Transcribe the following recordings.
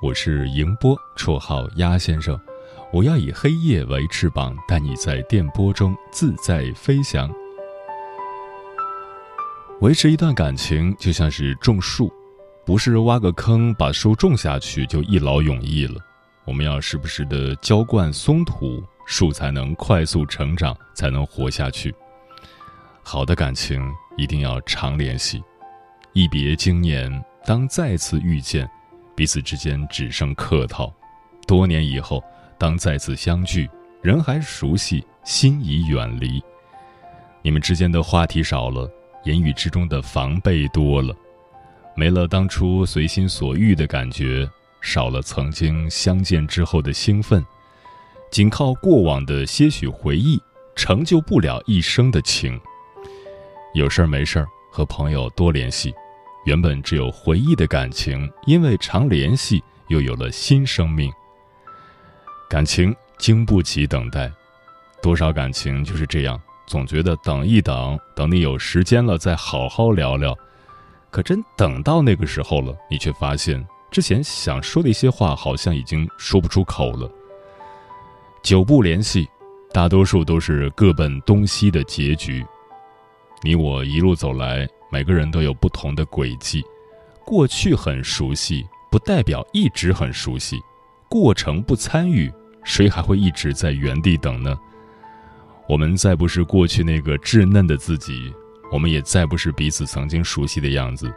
我是迎波，绰号鸭先生。我要以黑夜为翅膀，带你在电波中自在飞翔。维持一段感情就像是种树，不是挖个坑把树种下去就一劳永逸了。我们要时不时的浇灌松土，树才能快速成长，才能活下去。好的感情一定要常联系，一别经年，当再次遇见，彼此之间只剩客套；多年以后，当再次相聚，人还熟悉，心已远离。你们之间的话题少了，言语之中的防备多了，没了当初随心所欲的感觉，少了曾经相见之后的兴奋，仅靠过往的些许回忆，成就不了一生的情。有事儿没事儿和朋友多联系，原本只有回忆的感情，因为常联系又有了新生命。感情经不起等待，多少感情就是这样，总觉得等一等，等你有时间了再好好聊聊。可真等到那个时候了，你却发现之前想说的一些话好像已经说不出口了。久不联系，大多数都是各奔东西的结局。你我一路走来，每个人都有不同的轨迹。过去很熟悉，不代表一直很熟悉。过程不参与，谁还会一直在原地等呢？我们再不是过去那个稚嫩的自己，我们也再不是彼此曾经熟悉的样子。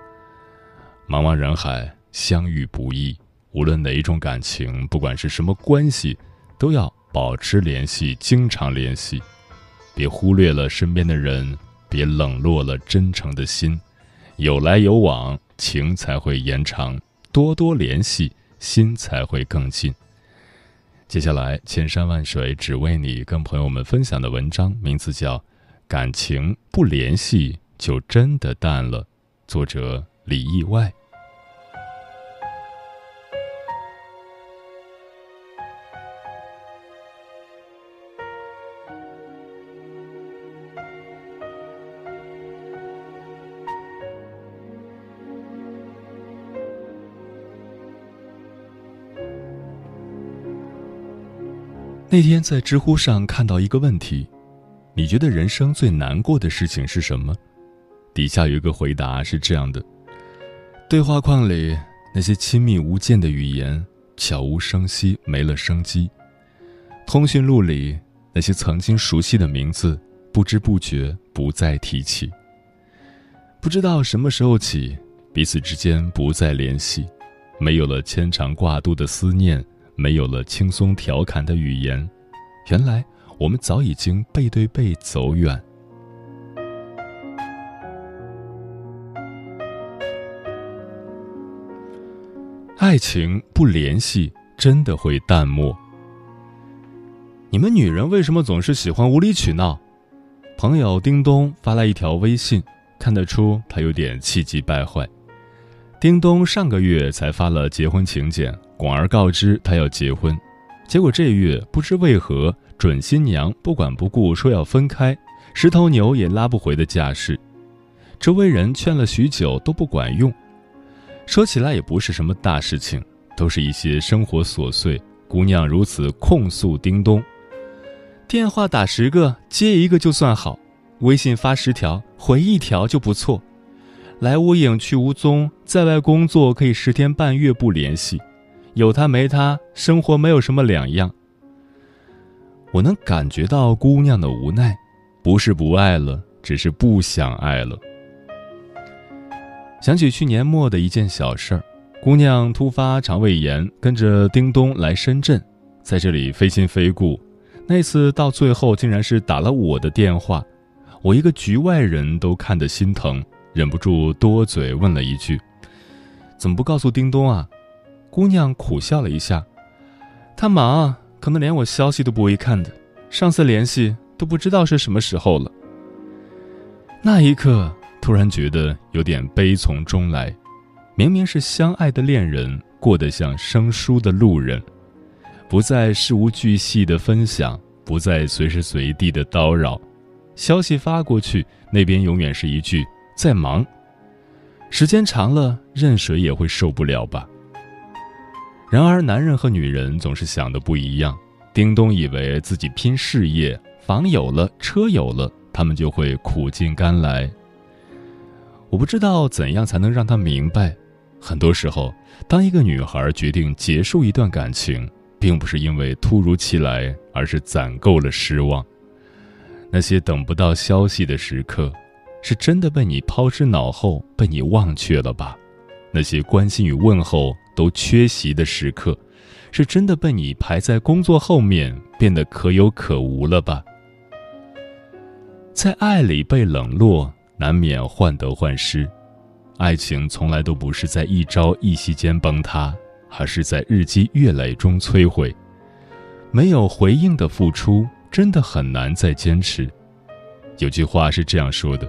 茫茫人海，相遇不易。无论哪一种感情，不管是什么关系，都要保持联系，经常联系，别忽略了身边的人。别冷落了真诚的心，有来有往，情才会延长；多多联系，心才会更近。接下来，千山万水只为你，跟朋友们分享的文章名字叫《感情不联系就真的淡了》，作者李意外。那天在知乎上看到一个问题：你觉得人生最难过的事情是什么？底下有一个回答是这样的：对话框里那些亲密无间的语言悄无声息没了生机；通讯录里那些曾经熟悉的名字不知不觉不再提起。不知道什么时候起，彼此之间不再联系，没有了牵肠挂肚的思念。没有了轻松调侃的语言，原来我们早已经背对背走远。爱情不联系，真的会淡漠。你们女人为什么总是喜欢无理取闹？朋友叮咚发来一条微信，看得出他有点气急败坏。叮咚上个月才发了结婚请柬。广而告之，他要结婚，结果这月不知为何，准新娘不管不顾说要分开，十头牛也拉不回的架势。周围人劝了许久都不管用。说起来也不是什么大事情，都是一些生活琐碎。姑娘如此控诉叮咚：电话打十个接一个就算好，微信发十条回一条就不错。来无影去无踪，在外工作可以十天半月不联系。有他没他，生活没有什么两样。我能感觉到姑娘的无奈，不是不爱了，只是不想爱了。想起去年末的一件小事儿，姑娘突发肠胃炎，跟着叮咚来深圳，在这里非亲非故。那次到最后竟然是打了我的电话，我一个局外人都看得心疼，忍不住多嘴问了一句：“怎么不告诉叮咚啊？”姑娘苦笑了一下：“他忙。”可能连我消息都不会看的，上次联系都不知道是什么时候了。那一刻，突然觉得有点悲从中来。明明是相爱的恋人，过得像生疏的路人，不再事无巨细的分享，不再随时随地的叨扰。消息发过去，那边永远是一句“在忙”。时间长了，任谁也会受不了吧。然而，男人和女人总是想的不一样。叮咚以为自己拼事业，房有了，车有了，他们就会苦尽甘来。我不知道怎样才能让他明白，很多时候，当一个女孩决定结束一段感情，并不是因为突如其来，而是攒够了失望。那些等不到消息的时刻，是真的被你抛之脑后，被你忘却了吧？那些关心与问候。都缺席的时刻，是真的被你排在工作后面，变得可有可无了吧？在爱里被冷落，难免患得患失。爱情从来都不是在一朝一夕间崩塌，而是在日积月累中摧毁。没有回应的付出，真的很难再坚持。有句话是这样说的：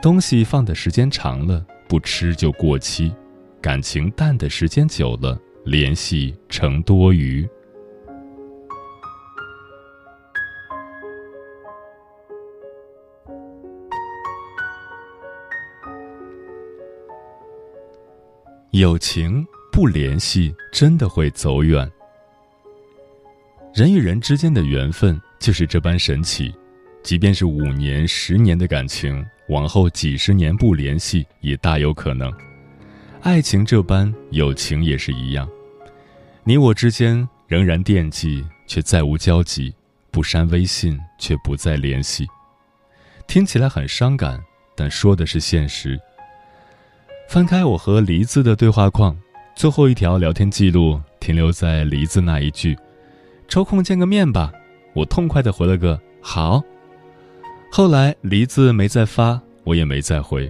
东西放的时间长了，不吃就过期。感情淡的时间久了，联系成多余。友情不联系，真的会走远。人与人之间的缘分就是这般神奇，即便是五年、十年的感情，往后几十年不联系，也大有可能。爱情这般，友情也是一样。你我之间仍然惦记，却再无交集；不删微信，却不再联系。听起来很伤感，但说的是现实。翻开我和梨子的对话框，最后一条聊天记录停留在梨子那一句：“抽空见个面吧。”我痛快的回了个“好”。后来梨子没再发，我也没再回，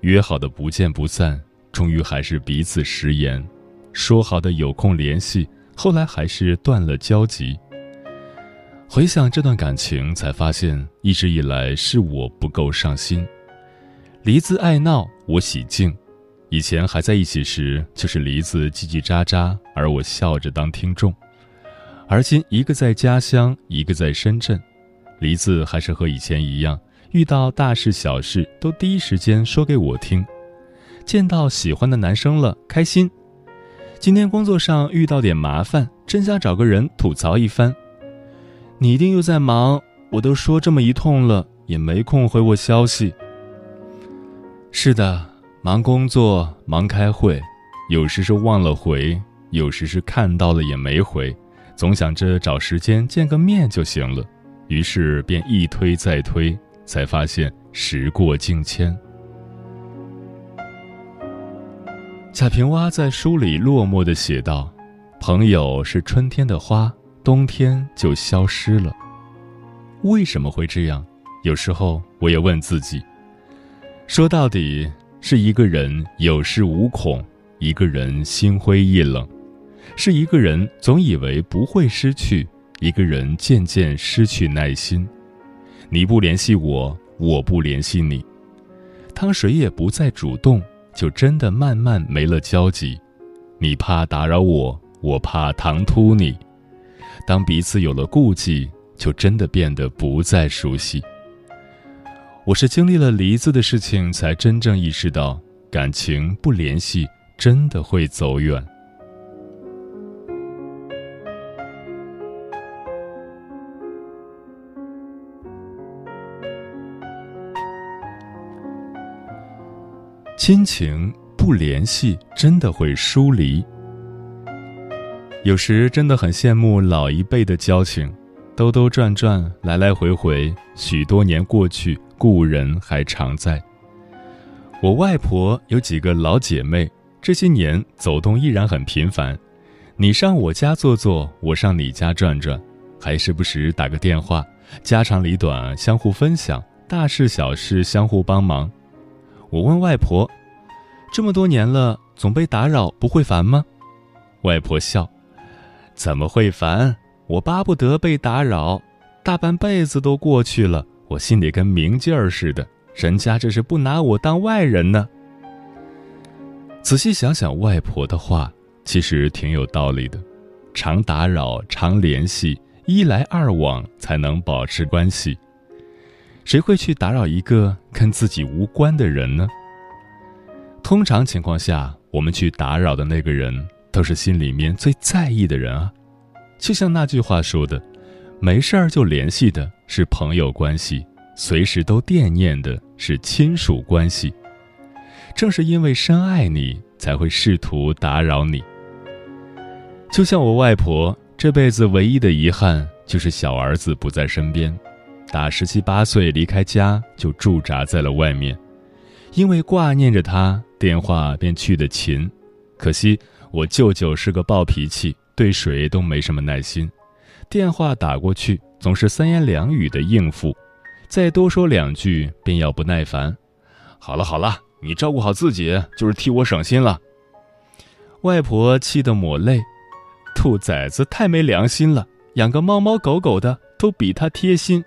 约好的不见不散。终于还是彼此食言，说好的有空联系，后来还是断了交集。回想这段感情，才发现一直以来是我不够上心。梨子爱闹，我喜静。以前还在一起时，就是梨子叽叽喳喳，而我笑着当听众。而今一个在家乡，一个在深圳，梨子还是和以前一样，遇到大事小事都第一时间说给我听。见到喜欢的男生了，开心。今天工作上遇到点麻烦，真想找个人吐槽一番。你一定又在忙，我都说这么一通了，也没空回我消息。是的，忙工作，忙开会，有时是忘了回，有时是看到了也没回，总想着找时间见个面就行了，于是便一推再推，才发现时过境迁。贾平凹在书里落寞地写道：“朋友是春天的花，冬天就消失了。为什么会这样？有时候我也问自己。说到底，是一个人有恃无恐，一个人心灰意冷，是一个人总以为不会失去，一个人渐渐失去耐心。你不联系我，我不联系你，当谁也不再主动。”就真的慢慢没了交集，你怕打扰我，我怕唐突你。当彼此有了顾忌，就真的变得不再熟悉。我是经历了梨子的事情，才真正意识到，感情不联系真的会走远。亲情不联系，真的会疏离。有时真的很羡慕老一辈的交情，兜兜转转，来来回回，许多年过去，故人还常在。我外婆有几个老姐妹，这些年走动依然很频繁。你上我家坐坐，我上你家转转，还时不时打个电话，家长里短相互分享，大事小事相互帮忙。我问外婆：“这么多年了，总被打扰，不会烦吗？”外婆笑：“怎么会烦？我巴不得被打扰，大半辈子都过去了，我心里跟明镜儿似的，人家这是不拿我当外人呢。”仔细想想，外婆的话。其实挺有道理的，常打扰、常联系，一来二往才能保持关系。谁会去打扰一个跟自己无关的人呢？通常情况下，我们去打扰的那个人，都是心里面最在意的人啊。就像那句话说的：“没事儿就联系的是朋友关系，随时都惦念的是亲属关系。”正是因为深爱你，才会试图打扰你。就像我外婆这辈子唯一的遗憾就是小儿子不在身边，打十七八岁离开家就驻扎在了外面，因为挂念着他，电话便去的勤。可惜我舅舅是个暴脾气，对谁都没什么耐心，电话打过去总是三言两语的应付，再多说两句便要不耐烦。好了好了，你照顾好自己就是替我省心了。外婆气得抹泪。兔崽子太没良心了，养个猫猫狗狗的都比他贴心。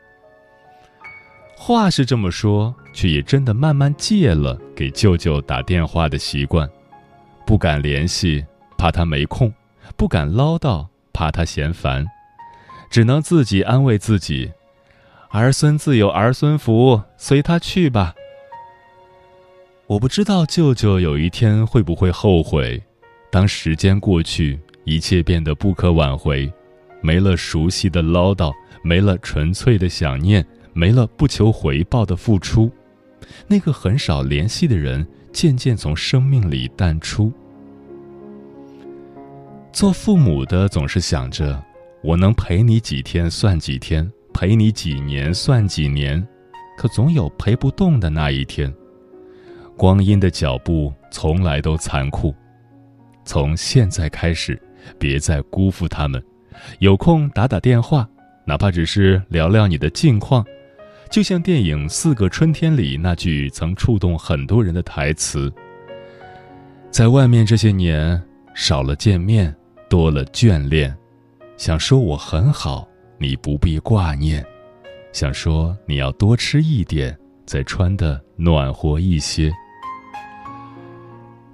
话是这么说，却也真的慢慢戒了给舅舅打电话的习惯，不敢联系，怕他没空；不敢唠叨，怕他嫌烦，只能自己安慰自己：儿孙自有儿孙福，随他去吧。我不知道舅舅有一天会不会后悔，当时间过去。一切变得不可挽回，没了熟悉的唠叨，没了纯粹的想念，没了不求回报的付出，那个很少联系的人渐渐从生命里淡出。做父母的总是想着，我能陪你几天算几天，陪你几年算几年，可总有陪不动的那一天。光阴的脚步从来都残酷，从现在开始。别再辜负他们，有空打打电话，哪怕只是聊聊你的近况，就像电影《四个春天》里那句曾触动很多人的台词：“在外面这些年，少了见面，多了眷恋。想说我很好，你不必挂念；想说你要多吃一点，再穿的暖和一些。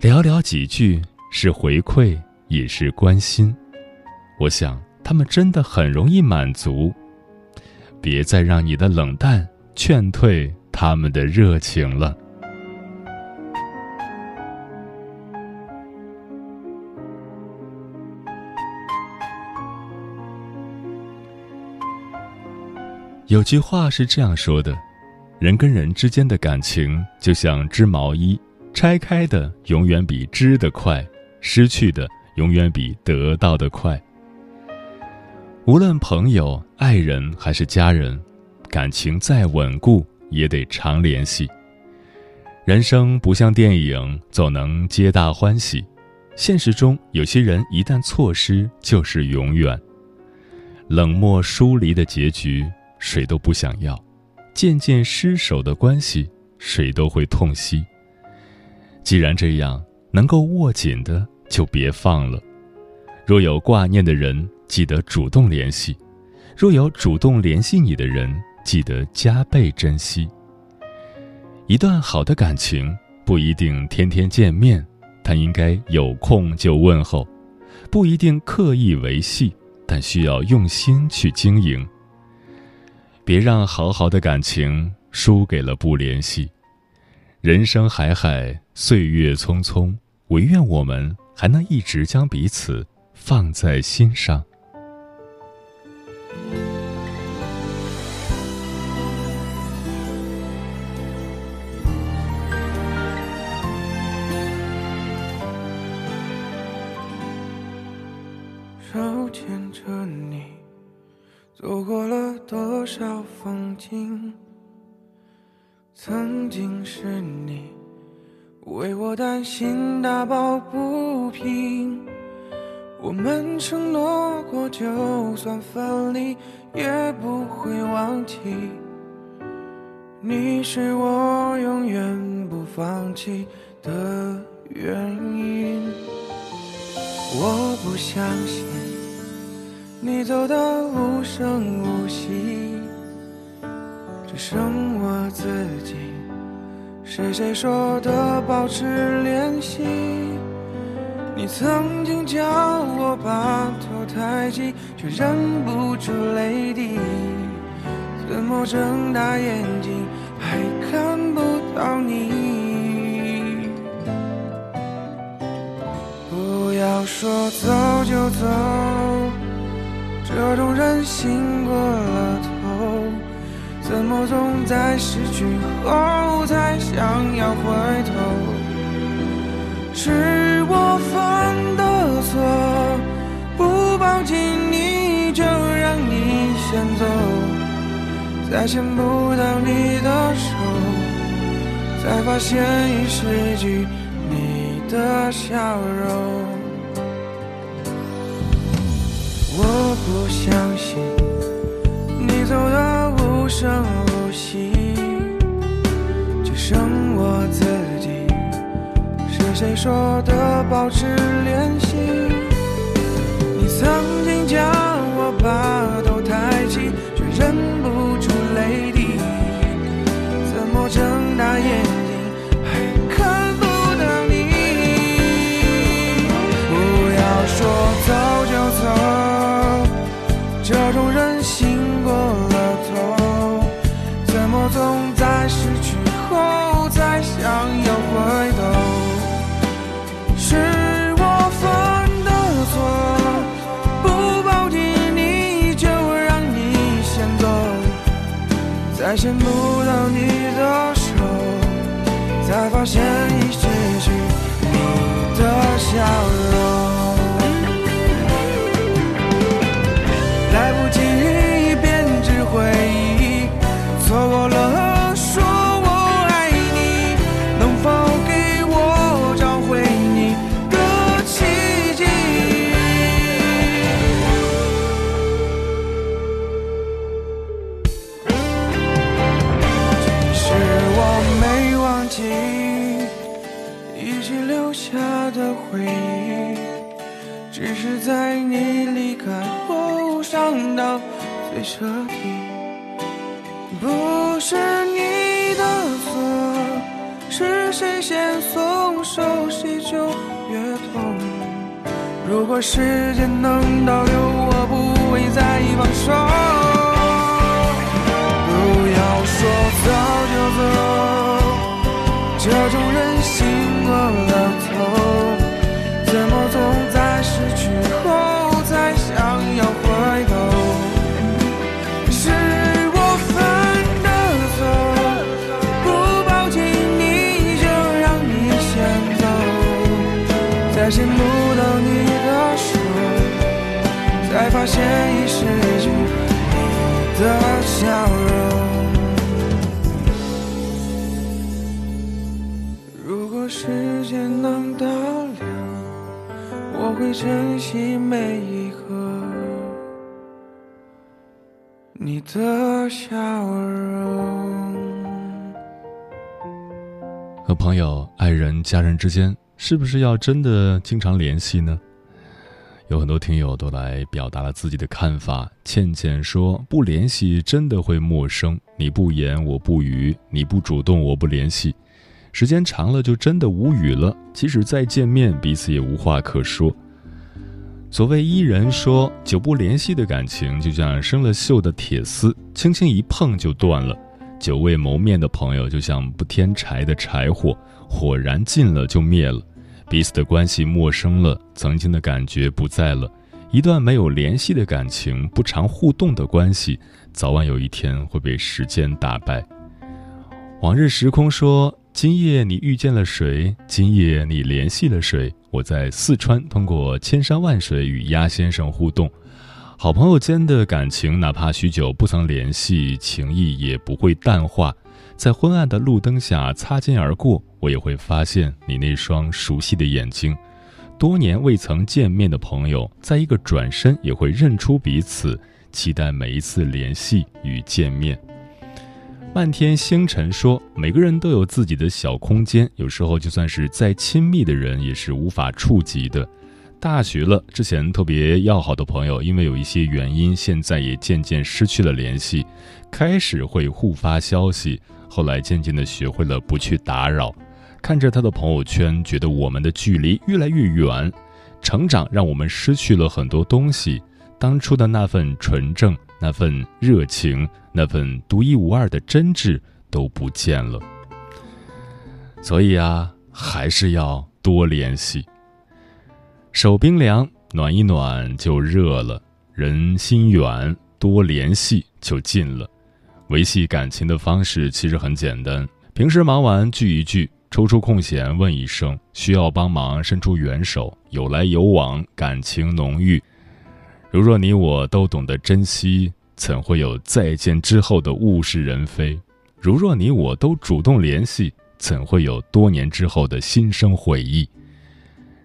寥寥几句是回馈。”也是关心，我想他们真的很容易满足。别再让你的冷淡劝退他们的热情了。有句话是这样说的：人跟人之间的感情就像织毛衣，拆开的永远比织的快，失去的。永远比得到的快。无论朋友、爱人还是家人，感情再稳固，也得常联系。人生不像电影，总能皆大欢喜。现实中，有些人一旦错失，就是永远。冷漠疏离的结局，谁都不想要；渐渐失守的关系，谁都会痛惜。既然这样，能够握紧的。就别放了。若有挂念的人，记得主动联系；若有主动联系你的人，记得加倍珍惜。一段好的感情不一定天天见面，但应该有空就问候；不一定刻意维系，但需要用心去经营。别让好好的感情输给了不联系。人生海海，岁月匆匆，唯愿我们。还能一直将彼此放在心上。手牵着你，走过了多少风景？曾经是你为我担心打抱不平，我们承诺过，就算分离也不会忘记。你是我永远不放弃的原因。我不相信你走得无声无息，只剩我自己。是谁说的保持联系？你曾经叫我把头抬起，却忍不住泪滴。怎么睁大眼睛还看不到你？不要说走就走，这种任性过了头。怎么总在失去后才想要回头？是我犯的错，不抱紧你就让你先走。再牵不到你的手，才发现已失去你的笑容。我不相信你走的无声无息，只剩我自己。谁说的保持联系？你曾经将我把发现彻底，不是你的错，是谁先松手谁就越痛。如果时间能倒流，我不会再放手。不要说走就走，这种才发现已失去你的笑容。如果时间能倒流，我会珍惜每一刻你的笑容。和朋友、爱人、家人之间。是不是要真的经常联系呢？有很多听友都来表达了自己的看法。倩倩说：“不联系真的会陌生，你不言我不语，你不主动我不联系，时间长了就真的无语了。即使再见面，彼此也无话可说。”所谓伊人说：“久不联系的感情就像生了锈的铁丝，轻轻一碰就断了；久未谋面的朋友就像不添柴的柴火，火燃尽了就灭了。”彼此的关系陌生了，曾经的感觉不在了。一段没有联系的感情，不常互动的关系，早晚有一天会被时间打败。往日时空说：“今夜你遇见了谁？今夜你联系了谁？我在四川通过千山万水与鸭先生互动。好朋友间的感情，哪怕许久不曾联系，情谊也不会淡化。在昏暗的路灯下擦肩而过，我也会发现你那双熟悉的眼睛。多年未曾见面的朋友，在一个转身也会认出彼此，期待每一次联系与见面。漫天星辰说，每个人都有自己的小空间，有时候就算是再亲密的人，也是无法触及的。大学了，之前特别要好的朋友，因为有一些原因，现在也渐渐失去了联系。开始会互发消息，后来渐渐的学会了不去打扰。看着他的朋友圈，觉得我们的距离越来越远。成长让我们失去了很多东西，当初的那份纯正、那份热情、那份独一无二的真挚都不见了。所以啊，还是要多联系。手冰凉，暖一暖就热了；人心远，多联系就近了。维系感情的方式其实很简单，平时忙完聚一聚。抽出空闲问一声，需要帮忙伸出援手，有来有往，感情浓郁。如若你我都懂得珍惜，怎会有再见之后的物是人非？如若你我都主动联系，怎会有多年之后的心生悔意？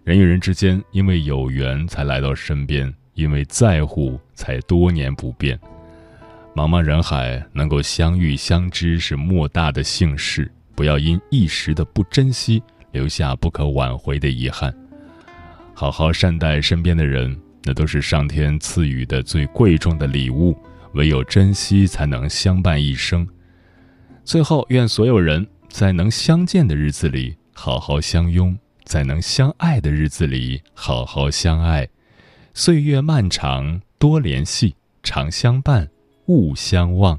人与人之间，因为有缘才来到身边，因为在乎才多年不变。茫茫人海，能够相遇相知是莫大的幸事。不要因一时的不珍惜，留下不可挽回的遗憾。好好善待身边的人，那都是上天赐予的最贵重的礼物。唯有珍惜，才能相伴一生。最后，愿所有人在能相见的日子里好好相拥，在能相爱的日子里好好相爱。岁月漫长，多联系，常相伴，勿相忘。